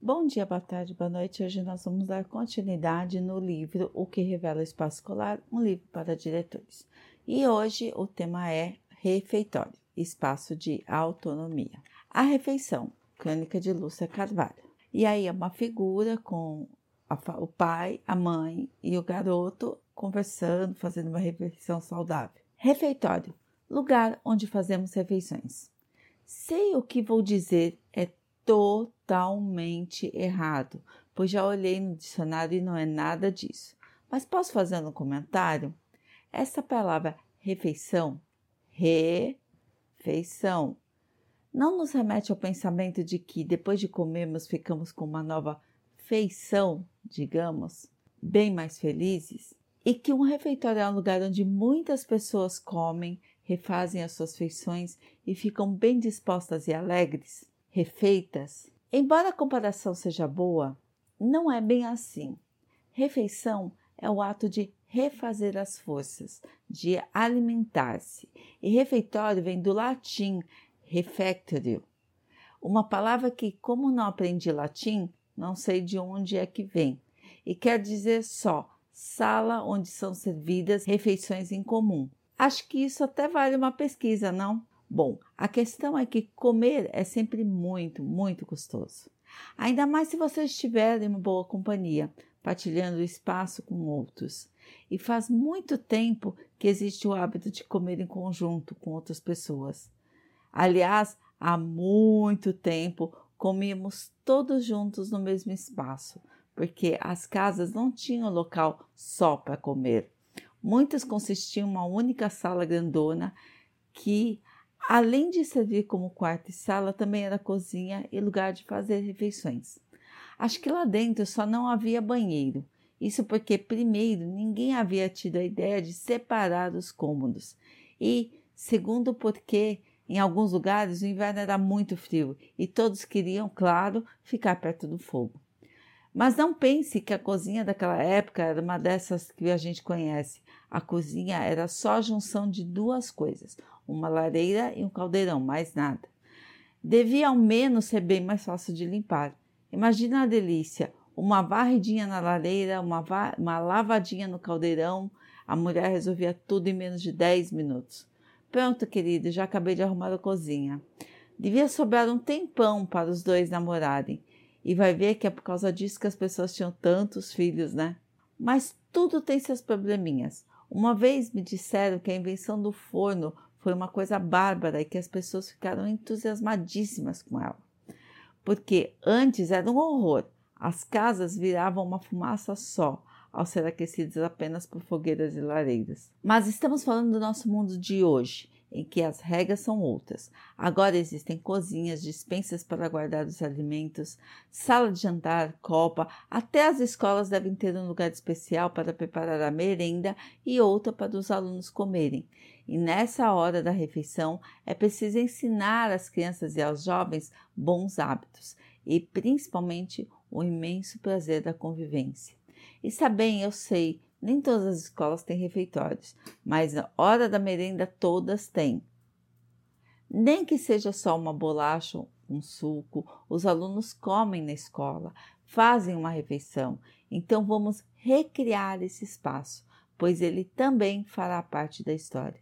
Bom dia, boa tarde, boa noite. Hoje nós vamos dar continuidade no livro O que Revela o Espaço Escolar, um livro para diretores. E hoje o tema é refeitório, espaço de autonomia. A refeição, crônica de Lúcia Carvalho. E aí é uma figura com a, o pai, a mãe e o garoto conversando, fazendo uma refeição saudável. Refeitório, lugar onde fazemos refeições. Sei o que vou dizer é totalmente errado, pois já olhei no dicionário e não é nada disso. Mas posso fazer um comentário? Essa palavra refeição, refeição, não nos remete ao pensamento de que depois de comermos ficamos com uma nova feição, digamos, bem mais felizes? E que um refeitório é um lugar onde muitas pessoas comem, refazem as suas feições e ficam bem dispostas e alegres, refeitas? Embora a comparação seja boa, não é bem assim. Refeição é o ato de refazer as forças, de alimentar-se. E refeitório vem do latim refectorio, uma palavra que, como não aprendi latim, não sei de onde é que vem, e quer dizer só sala onde são servidas refeições em comum. Acho que isso até vale uma pesquisa, não? Bom, a questão é que comer é sempre muito, muito gostoso. Ainda mais se você estiver em uma boa companhia, partilhando o espaço com outros. E faz muito tempo que existe o hábito de comer em conjunto com outras pessoas. Aliás, há muito tempo comíamos todos juntos no mesmo espaço, porque as casas não tinham local só para comer. Muitas consistiam em uma única sala grandona que, além de servir como quarto e sala, também era cozinha e lugar de fazer refeições. Acho que lá dentro só não havia banheiro. Isso porque, primeiro, ninguém havia tido a ideia de separar os cômodos. E, segundo, porque em alguns lugares o inverno era muito frio e todos queriam, claro, ficar perto do fogo. Mas não pense que a cozinha daquela época era uma dessas que a gente conhece. A cozinha era só a junção de duas coisas, uma lareira e um caldeirão, mais nada. Devia ao menos ser bem mais fácil de limpar. Imagina a delícia, uma varridinha na lareira, uma, uma lavadinha no caldeirão. A mulher resolvia tudo em menos de 10 minutos. Pronto, querido, já acabei de arrumar a cozinha. Devia sobrar um tempão para os dois namorarem. E vai ver que é por causa disso que as pessoas tinham tantos filhos, né? Mas tudo tem seus probleminhas. Uma vez me disseram que a invenção do forno foi uma coisa bárbara e que as pessoas ficaram entusiasmadíssimas com ela. Porque antes era um horror. As casas viravam uma fumaça só ao ser aquecidos apenas por fogueiras e lareiras. Mas estamos falando do nosso mundo de hoje, em que as regras são outras. Agora existem cozinhas, dispensas para guardar os alimentos, sala de jantar, copa, até as escolas devem ter um lugar especial para preparar a merenda e outra para os alunos comerem. E nessa hora da refeição é preciso ensinar às crianças e aos jovens bons hábitos e principalmente o imenso prazer da convivência. Está bem, eu sei, nem todas as escolas têm refeitórios, mas na hora da merenda todas têm. Nem que seja só uma bolacha, um suco, os alunos comem na escola, fazem uma refeição. Então vamos recriar esse espaço, pois ele também fará parte da história.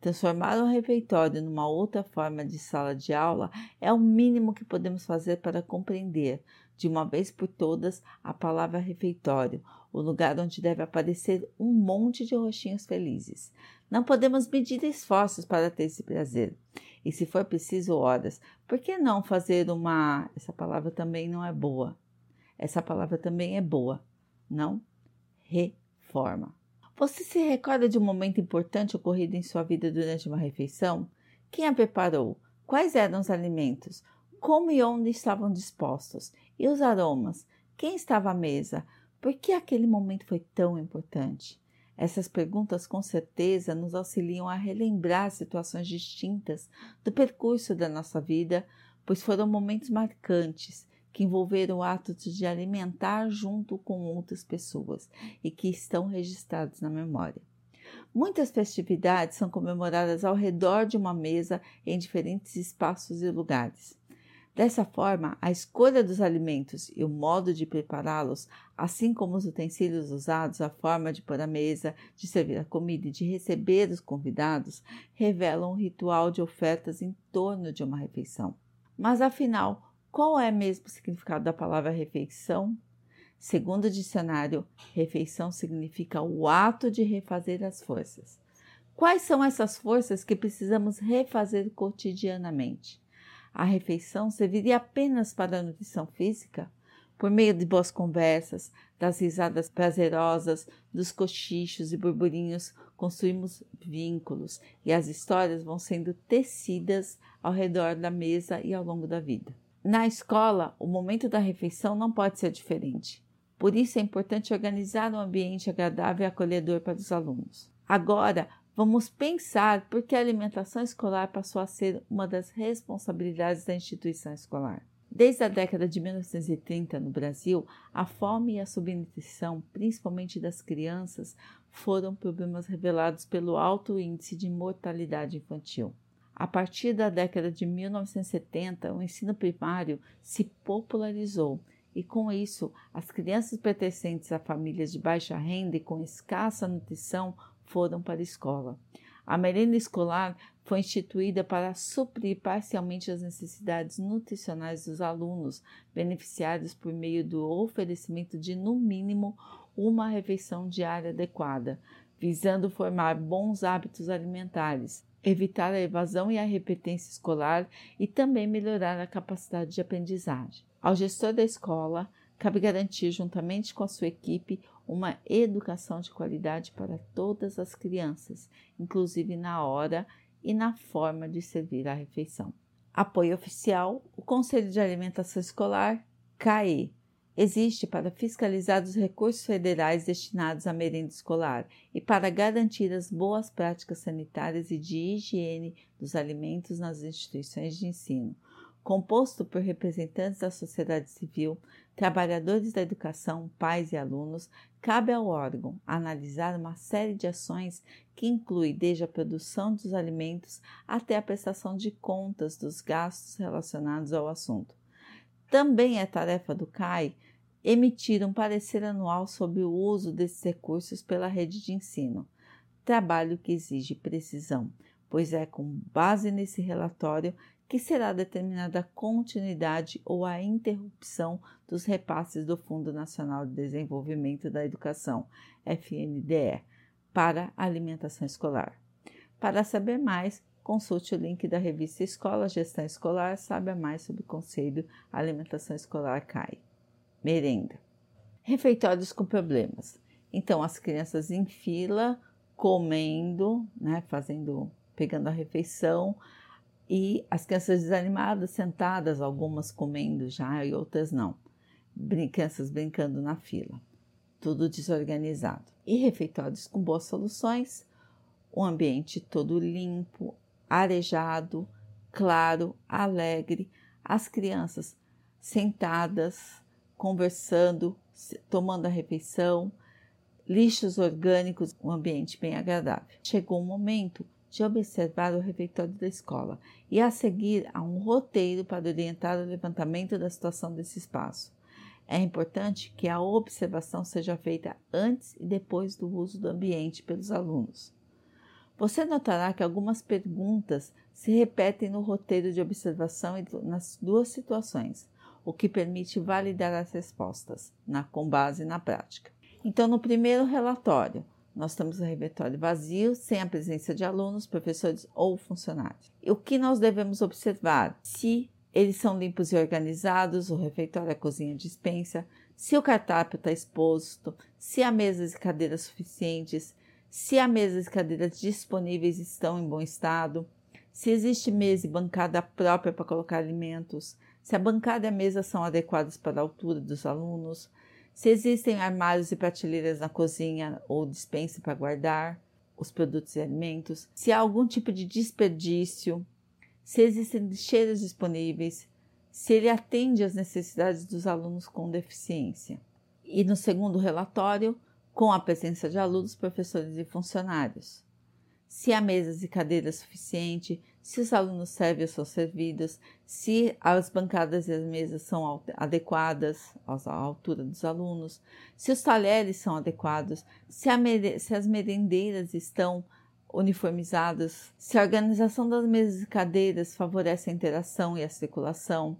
Transformar um refeitório numa outra forma de sala de aula é o mínimo que podemos fazer para compreender, de uma vez por todas, a palavra refeitório, o lugar onde deve aparecer um monte de roxinhos felizes. Não podemos medir esforços para ter esse prazer. E se for preciso horas, por que não fazer uma. Essa palavra também não é boa. Essa palavra também é boa, não? Reforma. Você se recorda de um momento importante ocorrido em sua vida durante uma refeição? Quem a preparou? Quais eram os alimentos? Como e onde estavam dispostos? E os aromas? Quem estava à mesa? Por que aquele momento foi tão importante? Essas perguntas com certeza nos auxiliam a relembrar situações distintas do percurso da nossa vida, pois foram momentos marcantes que envolveram o ato de alimentar junto com outras pessoas e que estão registrados na memória. Muitas festividades são comemoradas ao redor de uma mesa em diferentes espaços e lugares. Dessa forma, a escolha dos alimentos e o modo de prepará-los, assim como os utensílios usados, a forma de pôr a mesa, de servir a comida e de receber os convidados, revelam um ritual de ofertas em torno de uma refeição. Mas afinal, qual é mesmo o significado da palavra refeição? Segundo o dicionário, refeição significa o ato de refazer as forças. Quais são essas forças que precisamos refazer cotidianamente? A refeição serviria apenas para a nutrição física? Por meio de boas conversas, das risadas prazerosas, dos cochichos e burburinhos, construímos vínculos e as histórias vão sendo tecidas ao redor da mesa e ao longo da vida. Na escola, o momento da refeição não pode ser diferente. Por isso é importante organizar um ambiente agradável e acolhedor para os alunos. Agora, Vamos pensar por que a alimentação escolar passou a ser uma das responsabilidades da instituição escolar. Desde a década de 1930 no Brasil, a fome e a subnutrição, principalmente das crianças, foram problemas revelados pelo alto índice de mortalidade infantil. A partir da década de 1970, o ensino primário se popularizou e, com isso, as crianças pertencentes a famílias de baixa renda e com escassa nutrição foram para a escola. A merenda escolar foi instituída para suprir parcialmente as necessidades nutricionais dos alunos, beneficiados por meio do oferecimento de, no mínimo, uma refeição diária adequada, visando formar bons hábitos alimentares, evitar a evasão e a repetência escolar e também melhorar a capacidade de aprendizagem. Ao gestor da escola, cabe garantir, juntamente com a sua equipe, uma educação de qualidade para todas as crianças, inclusive na hora e na forma de servir a refeição. Apoio oficial: o Conselho de Alimentação Escolar, CAE, existe para fiscalizar os recursos federais destinados à merenda escolar e para garantir as boas práticas sanitárias e de higiene dos alimentos nas instituições de ensino composto por representantes da sociedade civil, trabalhadores da educação, pais e alunos, cabe ao órgão analisar uma série de ações que inclui desde a produção dos alimentos até a prestação de contas dos gastos relacionados ao assunto. Também é tarefa do CAI emitir um parecer anual sobre o uso desses recursos pela rede de ensino, trabalho que exige precisão, pois é com base nesse relatório que será determinada a continuidade ou a interrupção dos repasses do Fundo Nacional de Desenvolvimento da Educação, FNDE, para alimentação escolar. Para saber mais, consulte o link da revista Escola Gestão Escolar, saiba mais sobre o Conselho Alimentação Escolar CAI. Merenda. Refeitórios com problemas. Então, as crianças em fila, comendo, né, fazendo, pegando a refeição, e as crianças desanimadas, sentadas, algumas comendo já e outras não. Crianças brincando na fila. Tudo desorganizado. E refeitórios com boas soluções, o ambiente todo limpo, arejado, claro, alegre, as crianças sentadas, conversando, tomando a refeição, lixos orgânicos, um ambiente bem agradável. Chegou um momento de observar o refeitório da escola e a seguir a um roteiro para orientar o levantamento da situação desse espaço. É importante que a observação seja feita antes e depois do uso do ambiente pelos alunos. Você notará que algumas perguntas se repetem no roteiro de observação nas duas situações, o que permite validar as respostas na, com base na prática. Então, no primeiro relatório, nós temos o refeitório vazio, sem a presença de alunos, professores ou funcionários. E o que nós devemos observar? Se eles são limpos e organizados, o refeitório, a cozinha dispensa, se o cardápio está exposto, se há mesas e cadeiras suficientes, se há mesas e cadeiras disponíveis estão em bom estado, se existe mesa e bancada própria para colocar alimentos, se a bancada e a mesa são adequadas para a altura dos alunos, se existem armários e prateleiras na cozinha ou dispensa para guardar os produtos e alimentos, se há algum tipo de desperdício, se existem lixeiras disponíveis, se ele atende às necessidades dos alunos com deficiência. E no segundo relatório, com a presença de alunos, professores e funcionários. Se há mesas e cadeiras suficientes, se os alunos servem ou são servidos, se as bancadas e as mesas são adequadas à altura dos alunos, se os talheres são adequados, se, se as merendeiras estão uniformizadas, se a organização das mesas e cadeiras favorece a interação e a circulação,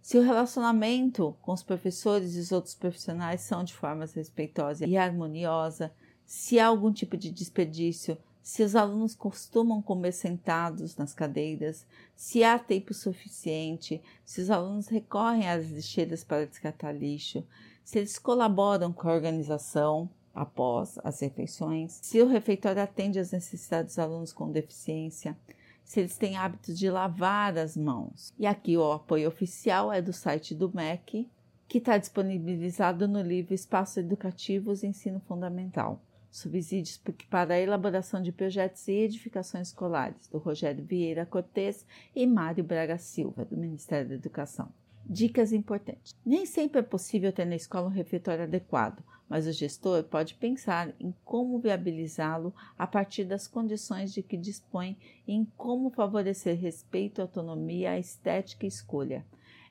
se o relacionamento com os professores e os outros profissionais são de forma respeitosa e harmoniosa, se há algum tipo de desperdício, se os alunos costumam comer sentados nas cadeiras, se há tempo suficiente, se os alunos recorrem às lixeiras para descartar lixo, se eles colaboram com a organização após as refeições, se o refeitório atende às necessidades dos alunos com deficiência, se eles têm hábitos de lavar as mãos. E aqui o apoio oficial é do site do MEC, que está disponibilizado no livro Espaços Educativos e Ensino Fundamental subsídios para a elaboração de projetos e edificações escolares, do Rogério Vieira Cortes e Mário Braga Silva, do Ministério da Educação. Dicas importantes: nem sempre é possível ter na escola um refeitório adequado, mas o gestor pode pensar em como viabilizá-lo a partir das condições de que dispõe e em como favorecer respeito, autonomia, estética e escolha.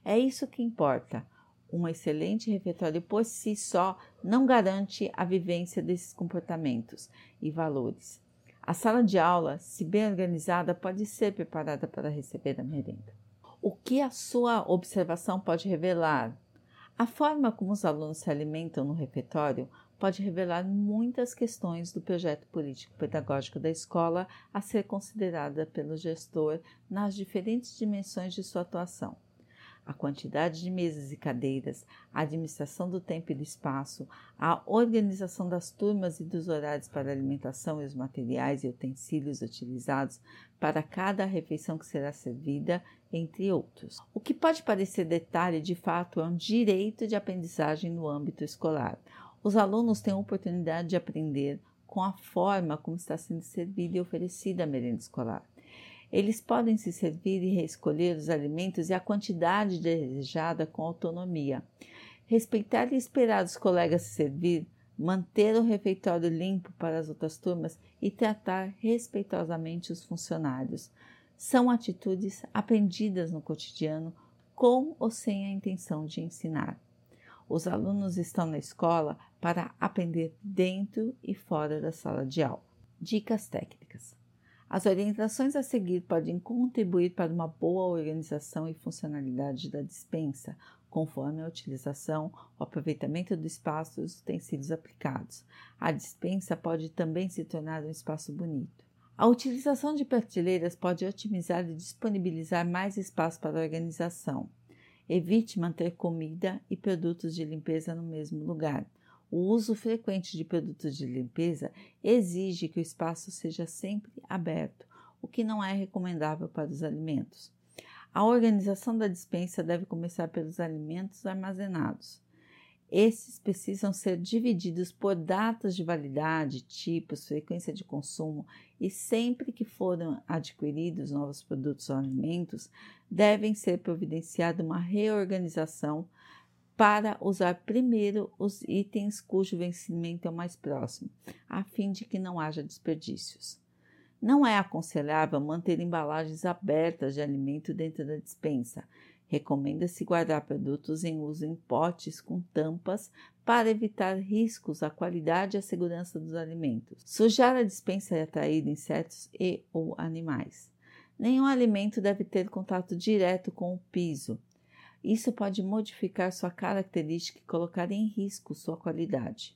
É isso que importa um excelente refeitório por si só não garante a vivência desses comportamentos e valores. A sala de aula, se bem organizada, pode ser preparada para receber a merenda. O que a sua observação pode revelar? A forma como os alunos se alimentam no refeitório pode revelar muitas questões do projeto político-pedagógico da escola a ser considerada pelo gestor nas diferentes dimensões de sua atuação a quantidade de mesas e cadeiras, a administração do tempo e do espaço, a organização das turmas e dos horários para a alimentação e os materiais e utensílios utilizados para cada refeição que será servida, entre outros. O que pode parecer detalhe, de fato, é um direito de aprendizagem no âmbito escolar. Os alunos têm a oportunidade de aprender com a forma como está sendo servida e oferecida a merenda escolar. Eles podem se servir e reescolher os alimentos e a quantidade desejada com autonomia. Respeitar e esperar os colegas se servir, manter o refeitório limpo para as outras turmas e tratar respeitosamente os funcionários. São atitudes aprendidas no cotidiano com ou sem a intenção de ensinar. Os alunos estão na escola para aprender dentro e fora da sala de aula. Dicas técnicas. As orientações a seguir podem contribuir para uma boa organização e funcionalidade da dispensa, conforme a utilização, o aproveitamento do espaço e os utensílios aplicados. A dispensa pode também se tornar um espaço bonito. A utilização de prateleiras pode otimizar e disponibilizar mais espaço para a organização. Evite manter comida e produtos de limpeza no mesmo lugar. O uso frequente de produtos de limpeza exige que o espaço seja sempre aberto, o que não é recomendável para os alimentos. A organização da dispensa deve começar pelos alimentos armazenados. Esses precisam ser divididos por datas de validade, tipos, frequência de consumo e sempre que forem adquiridos novos produtos ou alimentos, devem ser providenciada uma reorganização para usar primeiro os itens cujo vencimento é o mais próximo, a fim de que não haja desperdícios. Não é aconselhável manter embalagens abertas de alimento dentro da dispensa. Recomenda-se guardar produtos em uso em potes com tampas para evitar riscos à qualidade e à segurança dos alimentos. Sujar a dispensa e atrair insetos e ou animais. Nenhum alimento deve ter contato direto com o piso. Isso pode modificar sua característica e colocar em risco sua qualidade.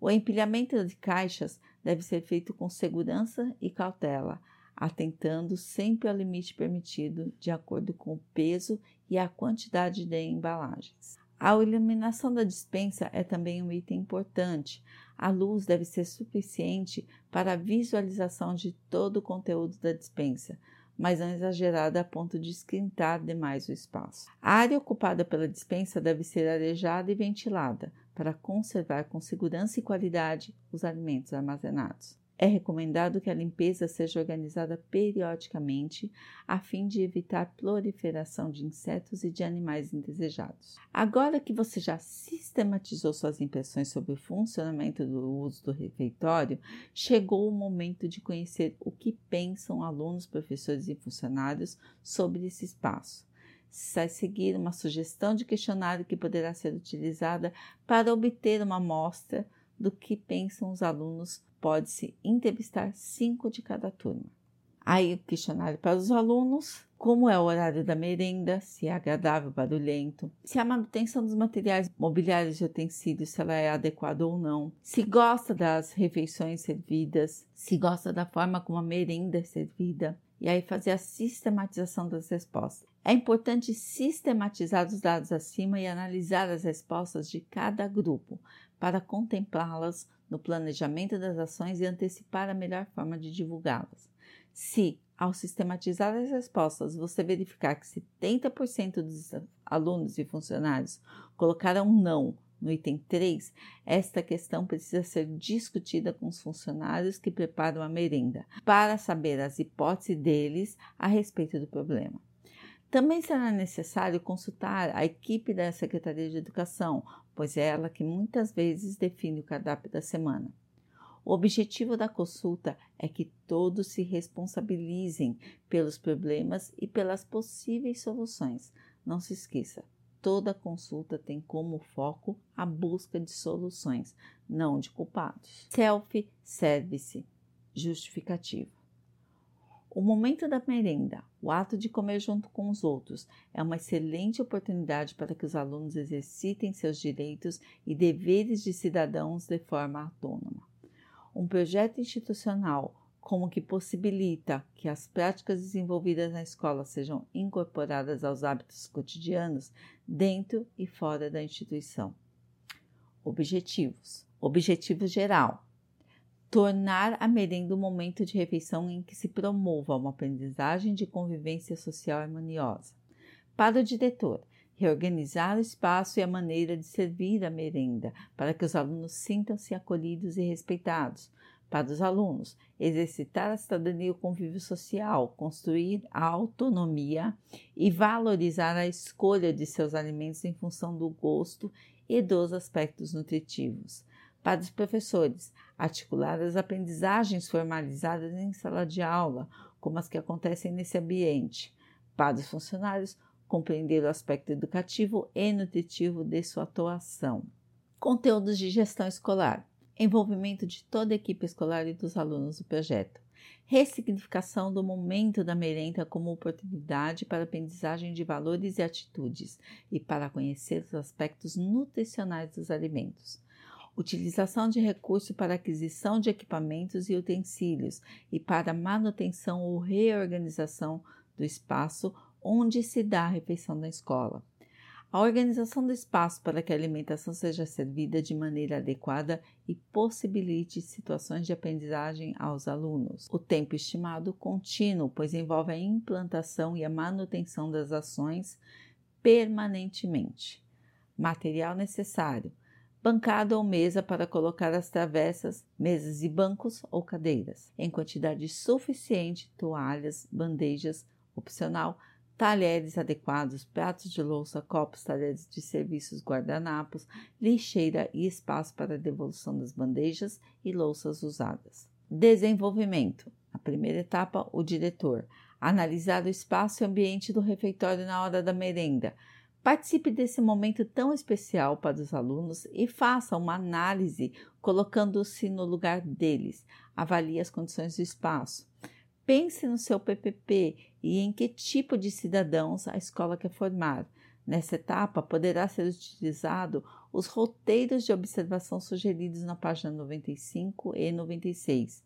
O empilhamento de caixas deve ser feito com segurança e cautela, atentando sempre ao limite permitido de acordo com o peso e a quantidade de embalagens. A iluminação da dispensa é também um item importante. A luz deve ser suficiente para a visualização de todo o conteúdo da dispensa, mas não exagerada a ponto de esquentar demais o espaço. A área ocupada pela dispensa deve ser arejada e ventilada para conservar com segurança e qualidade os alimentos armazenados. É recomendado que a limpeza seja organizada periodicamente, a fim de evitar proliferação de insetos e de animais indesejados. Agora que você já sistematizou suas impressões sobre o funcionamento do uso do refeitório, chegou o momento de conhecer o que pensam alunos, professores e funcionários sobre esse espaço. Se seguir uma sugestão de questionário que poderá ser utilizada para obter uma amostra do que pensam os alunos pode-se entrevistar cinco de cada turma. Aí o questionário para os alunos, como é o horário da merenda, se é agradável, barulhento, se a manutenção dos materiais mobiliários e utensílios, se ela é adequada ou não, se gosta das refeições servidas, se gosta da forma como a merenda é servida, e aí fazer a sistematização das respostas. É importante sistematizar os dados acima e analisar as respostas de cada grupo para contemplá-las no planejamento das ações e antecipar a melhor forma de divulgá-las. Se, ao sistematizar as respostas, você verificar que 70% dos alunos e funcionários colocaram não no item 3, esta questão precisa ser discutida com os funcionários que preparam a merenda, para saber as hipóteses deles a respeito do problema. Também será necessário consultar a equipe da Secretaria de Educação, pois é ela que muitas vezes define o cardápio da semana. O objetivo da consulta é que todos se responsabilizem pelos problemas e pelas possíveis soluções. Não se esqueça, toda consulta tem como foco a busca de soluções, não de culpados. Self-service justificativo. O momento da merenda, o ato de comer junto com os outros, é uma excelente oportunidade para que os alunos exercitem seus direitos e deveres de cidadãos de forma autônoma. Um projeto institucional como que possibilita que as práticas desenvolvidas na escola sejam incorporadas aos hábitos cotidianos dentro e fora da instituição. Objetivos: Objetivo geral tornar a merenda um momento de refeição em que se promova uma aprendizagem de convivência social harmoniosa. Para o diretor, reorganizar o espaço e a maneira de servir a merenda para que os alunos sintam-se acolhidos e respeitados. Para os alunos, exercitar a cidadania e o convívio social, construir a autonomia e valorizar a escolha de seus alimentos em função do gosto e dos aspectos nutritivos para os professores, articular as aprendizagens formalizadas em sala de aula, como as que acontecem nesse ambiente. Para os funcionários, compreender o aspecto educativo e nutritivo de sua atuação. Conteúdos de gestão escolar. Envolvimento de toda a equipe escolar e dos alunos do projeto. Ressignificação do momento da merenda como oportunidade para aprendizagem de valores e atitudes e para conhecer os aspectos nutricionais dos alimentos utilização de recursos para aquisição de equipamentos e utensílios e para manutenção ou reorganização do espaço onde se dá a refeição da escola. A organização do espaço para que a alimentação seja servida de maneira adequada e possibilite situações de aprendizagem aos alunos. O tempo estimado contínuo, pois envolve a implantação e a manutenção das ações permanentemente. Material necessário: bancada ou mesa para colocar as travessas, mesas e bancos ou cadeiras, em quantidade suficiente, toalhas, bandejas, opcional, talheres adequados, pratos de louça, copos, talheres de serviços, guardanapos, lixeira e espaço para devolução das bandejas e louças usadas. Desenvolvimento. A primeira etapa, o diretor. Analisar o espaço e ambiente do refeitório na hora da merenda Participe desse momento tão especial para os alunos e faça uma análise colocando-se no lugar deles. Avalie as condições do espaço. Pense no seu PPP e em que tipo de cidadãos a escola quer formar. Nessa etapa, poderá ser utilizado os roteiros de observação sugeridos na página 95 e 96.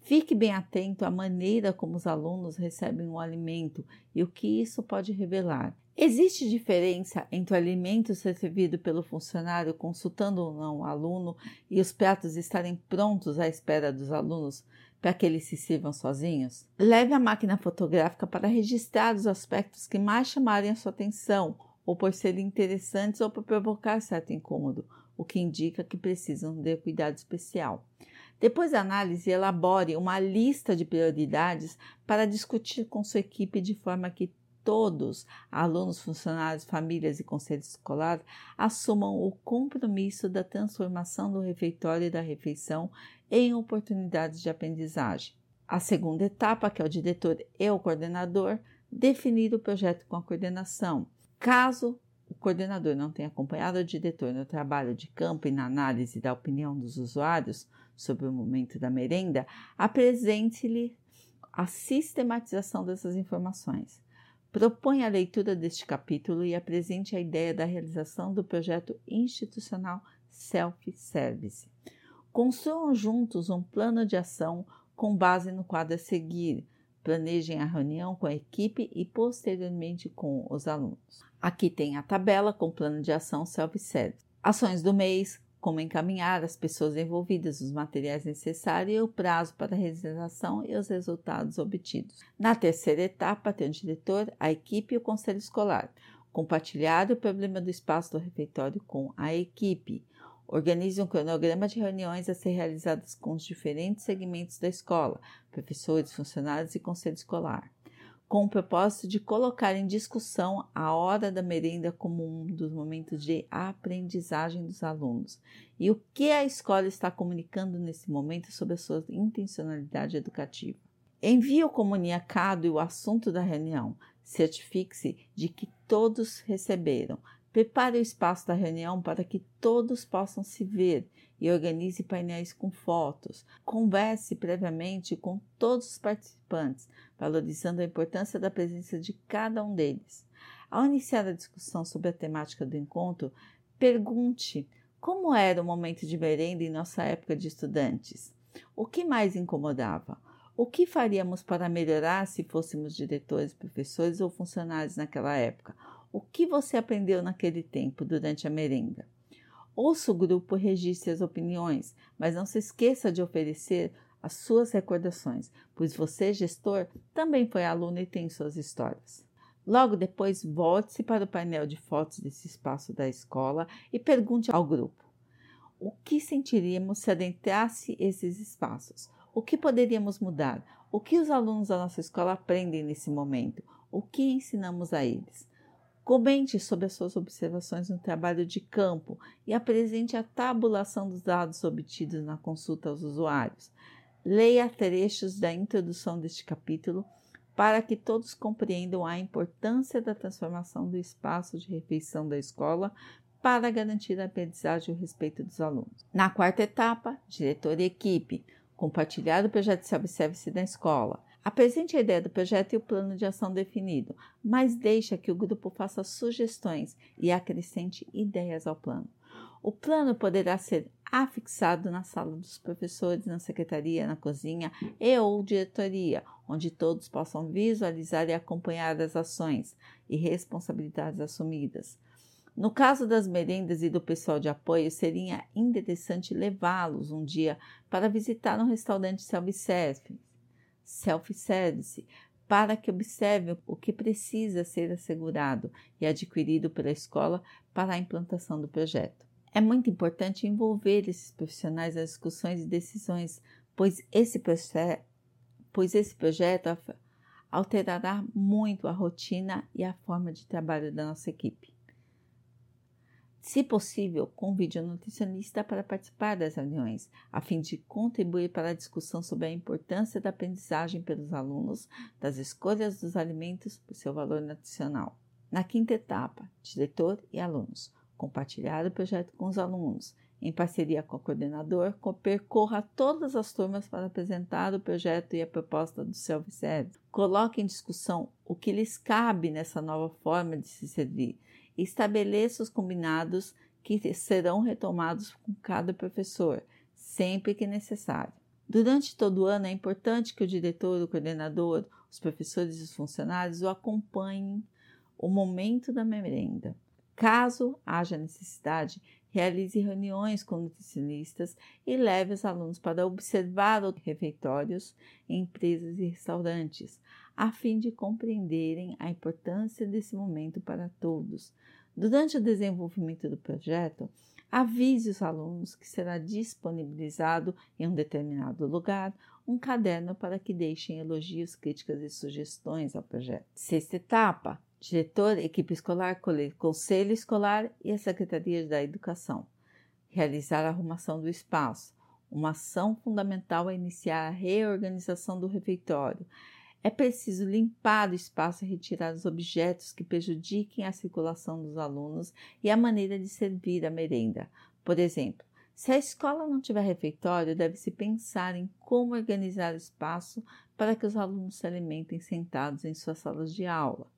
Fique bem atento à maneira como os alunos recebem o alimento e o que isso pode revelar. Existe diferença entre o alimento ser servido pelo funcionário consultando ou não o aluno e os pratos estarem prontos à espera dos alunos para que eles se sirvam sozinhos? Leve a máquina fotográfica para registrar os aspectos que mais chamarem a sua atenção, ou por serem interessantes ou por provocar certo incômodo, o que indica que precisam de cuidado especial. Depois da análise, elabore uma lista de prioridades para discutir com sua equipe de forma que todos, alunos, funcionários, famílias e conselho escolar, assumam o compromisso da transformação do refeitório e da refeição em oportunidades de aprendizagem. A segunda etapa, que é o diretor e o coordenador, definir o projeto com a coordenação. Caso o coordenador não tenha acompanhado o diretor no trabalho de campo e na análise da opinião dos usuários sobre o momento da merenda, apresente-lhe a sistematização dessas informações. Proponha a leitura deste capítulo e apresente a ideia da realização do projeto institucional Self-Service. Construam juntos um plano de ação com base no quadro a seguir. Planejem a reunião com a equipe e posteriormente com os alunos. Aqui tem a tabela com plano de ação self-service. Ações do mês, como encaminhar as pessoas envolvidas, os materiais necessários e o prazo para a realização e os resultados obtidos. Na terceira etapa, tem o diretor, a equipe e o conselho escolar. Compartilhar o problema do espaço do refeitório com a equipe. Organize um cronograma de reuniões a ser realizadas com os diferentes segmentos da escola, professores, funcionários e conselho escolar com o propósito de colocar em discussão a hora da merenda como um dos momentos de aprendizagem dos alunos e o que a escola está comunicando nesse momento sobre a sua intencionalidade educativa. Envie o comunicado e o assunto da reunião. Certifique-se de que todos receberam. Prepare o espaço da reunião para que todos possam se ver e organize painéis com fotos. Converse previamente com todos os participantes, valorizando a importância da presença de cada um deles. Ao iniciar a discussão sobre a temática do encontro, pergunte como era o momento de merenda em nossa época de estudantes. O que mais incomodava? O que faríamos para melhorar se fôssemos diretores, professores ou funcionários naquela época? O que você aprendeu naquele tempo durante a merenda? Ouça o grupo registre as opiniões, mas não se esqueça de oferecer as suas recordações, pois você, gestor, também foi aluno e tem suas histórias. Logo depois, volte-se para o painel de fotos desse espaço da escola e pergunte ao grupo: o que sentiríamos se adentrasse esses espaços? O que poderíamos mudar? O que os alunos da nossa escola aprendem nesse momento? O que ensinamos a eles? Comente sobre as suas observações no trabalho de campo e apresente a tabulação dos dados obtidos na consulta aos usuários. Leia trechos da introdução deste capítulo para que todos compreendam a importância da transformação do espaço de refeição da escola para garantir a aprendizagem e o respeito dos alunos. Na quarta etapa, diretor e equipe, compartilhar o projeto de self-service da escola Apresente a ideia do projeto e o plano de ação definido, mas deixa que o grupo faça sugestões e acrescente ideias ao plano. O plano poderá ser afixado na sala dos professores, na secretaria, na cozinha e ou diretoria, onde todos possam visualizar e acompanhar as ações e responsabilidades assumidas. No caso das merendas e do pessoal de apoio, seria interessante levá-los um dia para visitar um restaurante self-service self-service, para que observe o que precisa ser assegurado e adquirido pela escola para a implantação do projeto. É muito importante envolver esses profissionais nas discussões e decisões, pois esse, pois esse projeto alterará muito a rotina e a forma de trabalho da nossa equipe. Se possível, convide o nutricionista para participar das reuniões, a fim de contribuir para a discussão sobre a importância da aprendizagem pelos alunos, das escolhas dos alimentos por seu valor nutricional. Na quinta etapa, diretor e alunos. Compartilhar o projeto com os alunos. Em parceria com o coordenador, percorra todas as turmas para apresentar o projeto e a proposta do self-service. Coloque em discussão o que lhes cabe nessa nova forma de se servir estabeleça os combinados que serão retomados com cada professor, sempre que necessário. Durante todo o ano, é importante que o diretor, o coordenador, os professores e os funcionários o acompanhem o momento da merenda. Caso haja necessidade, realize reuniões com nutricionistas e leve os alunos para observar os refeitórios em empresas e restaurantes, a fim de compreenderem a importância desse momento para todos. Durante o desenvolvimento do projeto, Avise os alunos que será disponibilizado em um determinado lugar um caderno para que deixem elogios, críticas e sugestões ao projeto. Sexta etapa: diretor, equipe escolar, conselho escolar e a Secretaria da Educação. Realizar a arrumação do espaço. Uma ação fundamental é iniciar a reorganização do refeitório. É preciso limpar o espaço e retirar os objetos que prejudiquem a circulação dos alunos e a maneira de servir a merenda. Por exemplo, se a escola não tiver refeitório, deve-se pensar em como organizar o espaço para que os alunos se alimentem sentados em suas salas de aula.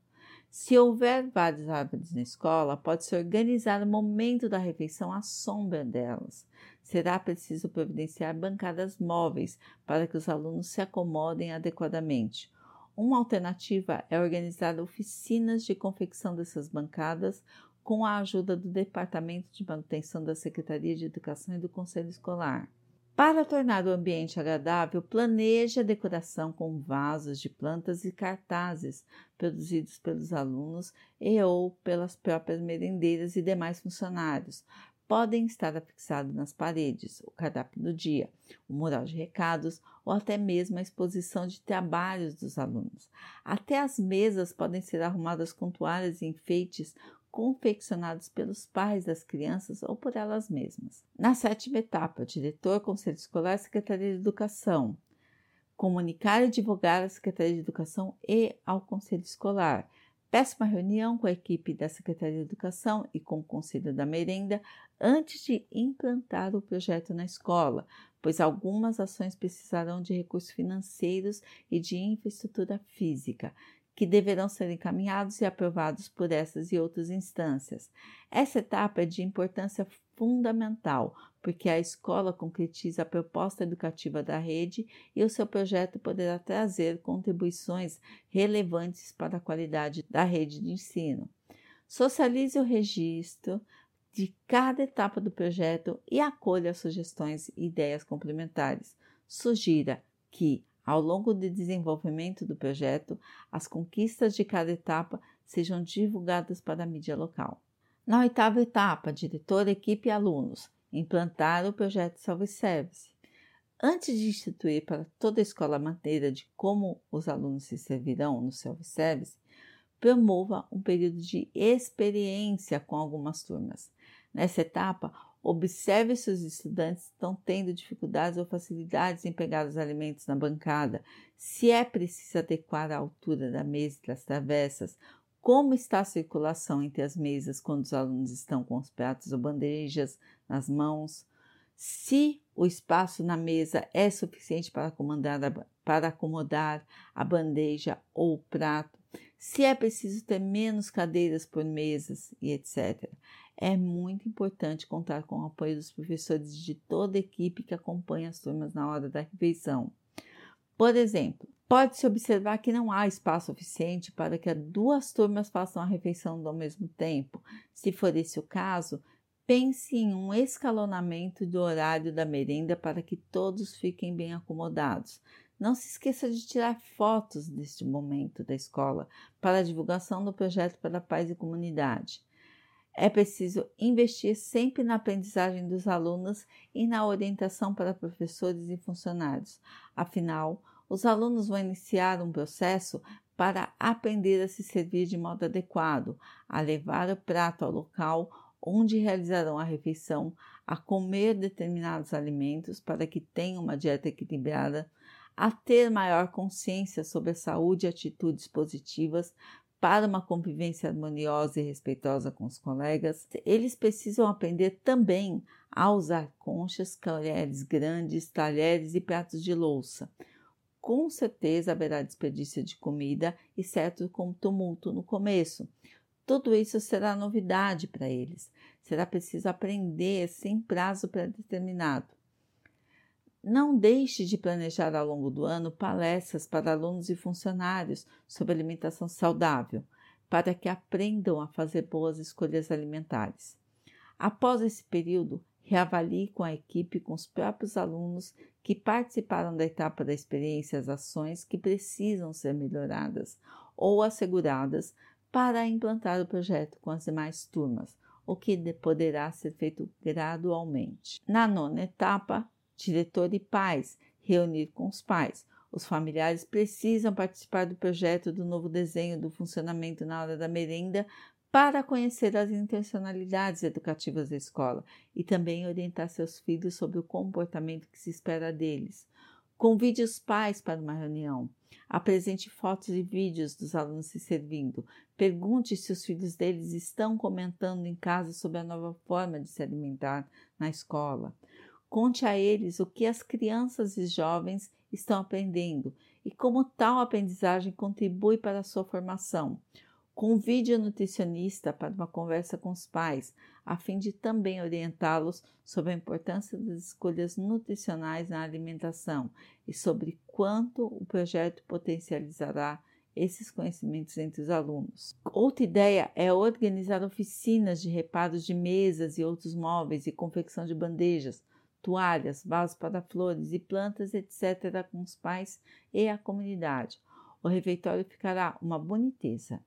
Se houver várias árvores na escola, pode-se organizar o momento da refeição à sombra delas. Será preciso providenciar bancadas móveis para que os alunos se acomodem adequadamente. Uma alternativa é organizar oficinas de confecção dessas bancadas com a ajuda do Departamento de Manutenção da Secretaria de Educação e do Conselho Escolar. Para tornar o ambiente agradável, planeje a decoração com vasos de plantas e cartazes produzidos pelos alunos e ou pelas próprias merendeiras e demais funcionários. Podem estar afixados nas paredes o cardápio do dia, o mural de recados ou até mesmo a exposição de trabalhos dos alunos. Até as mesas podem ser arrumadas com toalhas e enfeites confeccionados pelos pais das crianças ou por elas mesmas. Na sétima etapa, diretor, conselho escolar, secretaria de educação. Comunicar e divulgar à Secretaria de Educação e ao Conselho Escolar. Peça uma reunião com a equipe da Secretaria de Educação e com o Conselho da Merenda antes de implantar o projeto na escola, pois algumas ações precisarão de recursos financeiros e de infraestrutura física que deverão ser encaminhados e aprovados por essas e outras instâncias. Essa etapa é de importância fundamental, porque a escola concretiza a proposta educativa da rede e o seu projeto poderá trazer contribuições relevantes para a qualidade da rede de ensino. Socialize o registro de cada etapa do projeto e acolha sugestões e ideias complementares. Sugira que ao longo do desenvolvimento do projeto, as conquistas de cada etapa sejam divulgadas para a mídia local. Na oitava etapa, diretor, equipe e alunos, implantar o projeto Self-Service. Antes de instituir para toda a escola a maneira de como os alunos se servirão no self-service, promova um período de experiência com algumas turmas. Nessa etapa, Observe se os estudantes estão tendo dificuldades ou facilidades em pegar os alimentos na bancada, se é preciso adequar a altura da mesa e das travessas, como está a circulação entre as mesas quando os alunos estão com os pratos ou bandejas nas mãos, se o espaço na mesa é suficiente para, para acomodar a bandeja ou o prato, se é preciso ter menos cadeiras por mesas e etc. É muito importante contar com o apoio dos professores de toda a equipe que acompanha as turmas na hora da refeição. Por exemplo, pode-se observar que não há espaço suficiente para que duas turmas façam a refeição ao mesmo tempo. Se for esse o caso, pense em um escalonamento do horário da merenda para que todos fiquem bem acomodados. Não se esqueça de tirar fotos deste momento da escola para a divulgação do projeto para a paz e comunidade. É preciso investir sempre na aprendizagem dos alunos e na orientação para professores e funcionários. Afinal, os alunos vão iniciar um processo para aprender a se servir de modo adequado, a levar o prato ao local onde realizarão a refeição, a comer determinados alimentos para que tenham uma dieta equilibrada, a ter maior consciência sobre a saúde e atitudes positivas para uma convivência harmoniosa e respeitosa com os colegas, eles precisam aprender também a usar conchas, colheres grandes, talheres e pratos de louça. Com certeza haverá desperdício de comida e certo tumulto no começo. Tudo isso será novidade para eles. Será preciso aprender sem prazo pré-determinado. Não deixe de planejar ao longo do ano palestras para alunos e funcionários sobre alimentação saudável, para que aprendam a fazer boas escolhas alimentares. Após esse período, reavalie com a equipe e com os próprios alunos que participaram da etapa da experiência as ações que precisam ser melhoradas ou asseguradas para implantar o projeto com as demais turmas. o que poderá ser feito gradualmente. Na nona etapa, diretor e pais, reunir com os pais. Os familiares precisam participar do projeto do novo desenho do funcionamento na hora da merenda para conhecer as intencionalidades educativas da escola e também orientar seus filhos sobre o comportamento que se espera deles. Convide os pais para uma reunião. Apresente fotos e vídeos dos alunos se servindo. Pergunte se os filhos deles estão comentando em casa sobre a nova forma de se alimentar na escola. Conte a eles o que as crianças e jovens estão aprendendo e como tal aprendizagem contribui para a sua formação. Convide o nutricionista para uma conversa com os pais, a fim de também orientá-los sobre a importância das escolhas nutricionais na alimentação e sobre quanto o projeto potencializará esses conhecimentos entre os alunos. Outra ideia é organizar oficinas de reparos de mesas e outros móveis e confecção de bandejas, toalhas, vasos para flores e plantas, etc., com os pais e a comunidade. O refeitório ficará uma boniteza.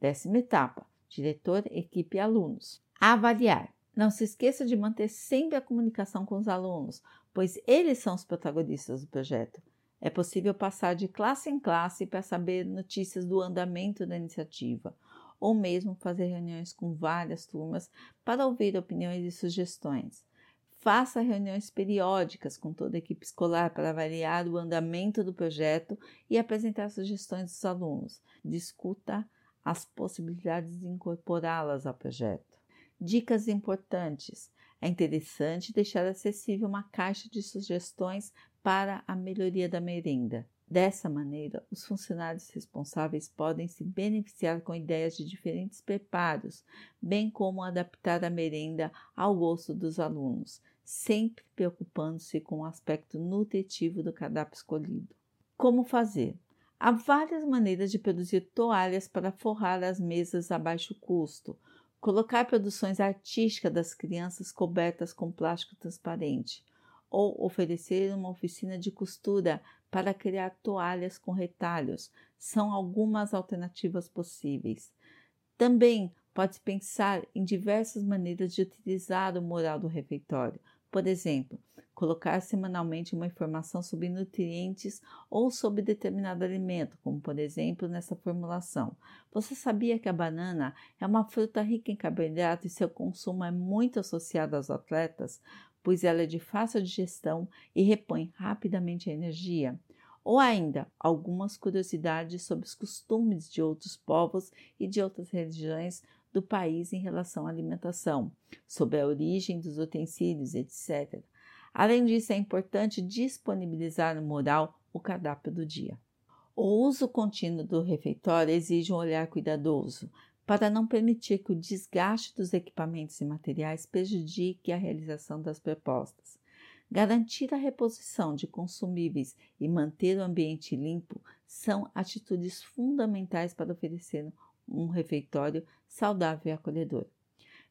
Décima etapa: diretor, equipe e alunos. Avaliar. Não se esqueça de manter sempre a comunicação com os alunos, pois eles são os protagonistas do projeto. É possível passar de classe em classe para saber notícias do andamento da iniciativa, ou mesmo fazer reuniões com várias turmas para ouvir opiniões e sugestões. Faça reuniões periódicas com toda a equipe escolar para avaliar o andamento do projeto e apresentar sugestões dos alunos. Discuta as possibilidades de incorporá-las ao projeto. Dicas importantes: é interessante deixar acessível uma caixa de sugestões para a melhoria da merenda. Dessa maneira, os funcionários responsáveis podem se beneficiar com ideias de diferentes preparos, bem como adaptar a merenda ao gosto dos alunos, sempre preocupando-se com o aspecto nutritivo do cardápio escolhido. Como fazer? Há várias maneiras de produzir toalhas para forrar as mesas a baixo custo. Colocar produções artísticas das crianças cobertas com plástico transparente. Ou oferecer uma oficina de costura para criar toalhas com retalhos. São algumas alternativas possíveis. Também pode pensar em diversas maneiras de utilizar o mural do refeitório. Por exemplo, colocar semanalmente uma informação sobre nutrientes ou sobre determinado alimento, como por exemplo nessa formulação. Você sabia que a banana é uma fruta rica em carboidrato e seu consumo é muito associado aos atletas, pois ela é de fácil digestão e repõe rapidamente a energia? Ou ainda, algumas curiosidades sobre os costumes de outros povos e de outras religiões do país em relação à alimentação, sobre a origem dos utensílios, etc. Além disso, é importante disponibilizar no mural o cardápio do dia. O uso contínuo do refeitório exige um olhar cuidadoso para não permitir que o desgaste dos equipamentos e materiais prejudique a realização das propostas. Garantir a reposição de consumíveis e manter o ambiente limpo são atitudes fundamentais para oferecer um refeitório saudável e acolhedor.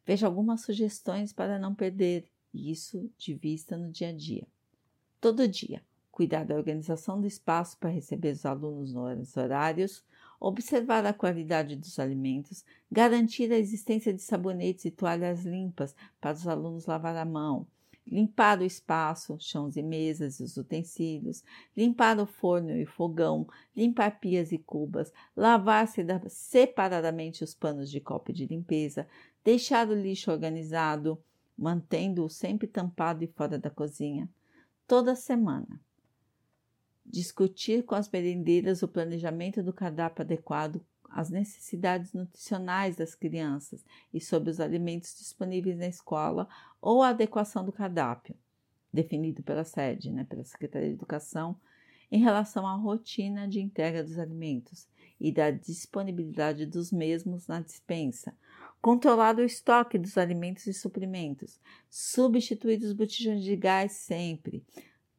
Veja algumas sugestões para não perder isso de vista no dia a dia. Todo dia, cuidar da organização do espaço para receber os alunos nos horários, observar a qualidade dos alimentos, garantir a existência de sabonetes e toalhas limpas para os alunos lavar a mão, limpar o espaço, chãos e mesas e os utensílios, limpar o forno e o fogão, limpar pias e cubas, lavar separadamente os panos de copo de limpeza, deixar o lixo organizado, mantendo-o sempre tampado e fora da cozinha, toda semana. Discutir com as merendeiras o planejamento do cardápio adequado às necessidades nutricionais das crianças e sobre os alimentos disponíveis na escola ou a adequação do cardápio, definido pela sede, né, pela Secretaria de Educação, em relação à rotina de entrega dos alimentos e da disponibilidade dos mesmos na dispensa, controlar o estoque dos alimentos e suprimentos, substituir os botijões de gás sempre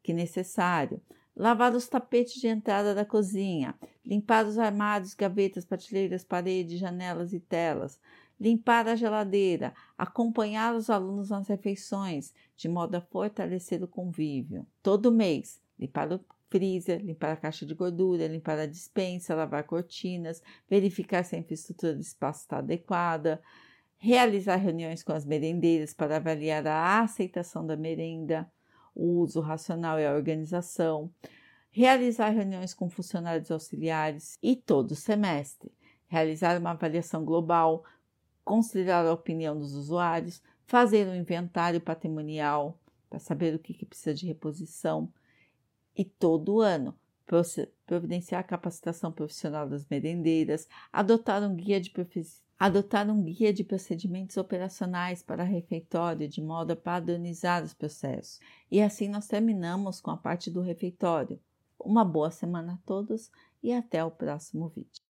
que necessário, lavar os tapetes de entrada da cozinha, limpar os armários, gavetas, prateleiras, paredes, janelas e telas, limpar a geladeira, acompanhar os alunos nas refeições, de modo a fortalecer o convívio. Todo mês, limpar o freezer, limpar a caixa de gordura, limpar a dispensa, lavar cortinas, verificar se a infraestrutura do espaço está adequada, realizar reuniões com as merendeiras para avaliar a aceitação da merenda, o uso racional e a organização, realizar reuniões com funcionários auxiliares e todo semestre, realizar uma avaliação global, considerar a opinião dos usuários, fazer um inventário patrimonial para saber o que, que precisa de reposição e todo ano providenciar a capacitação profissional das merendeiras, adotar um guia de adotar um guia de procedimentos operacionais para refeitório de modo a padronizar os processos. E assim nós terminamos com a parte do refeitório. Uma boa semana a todos e até o próximo vídeo.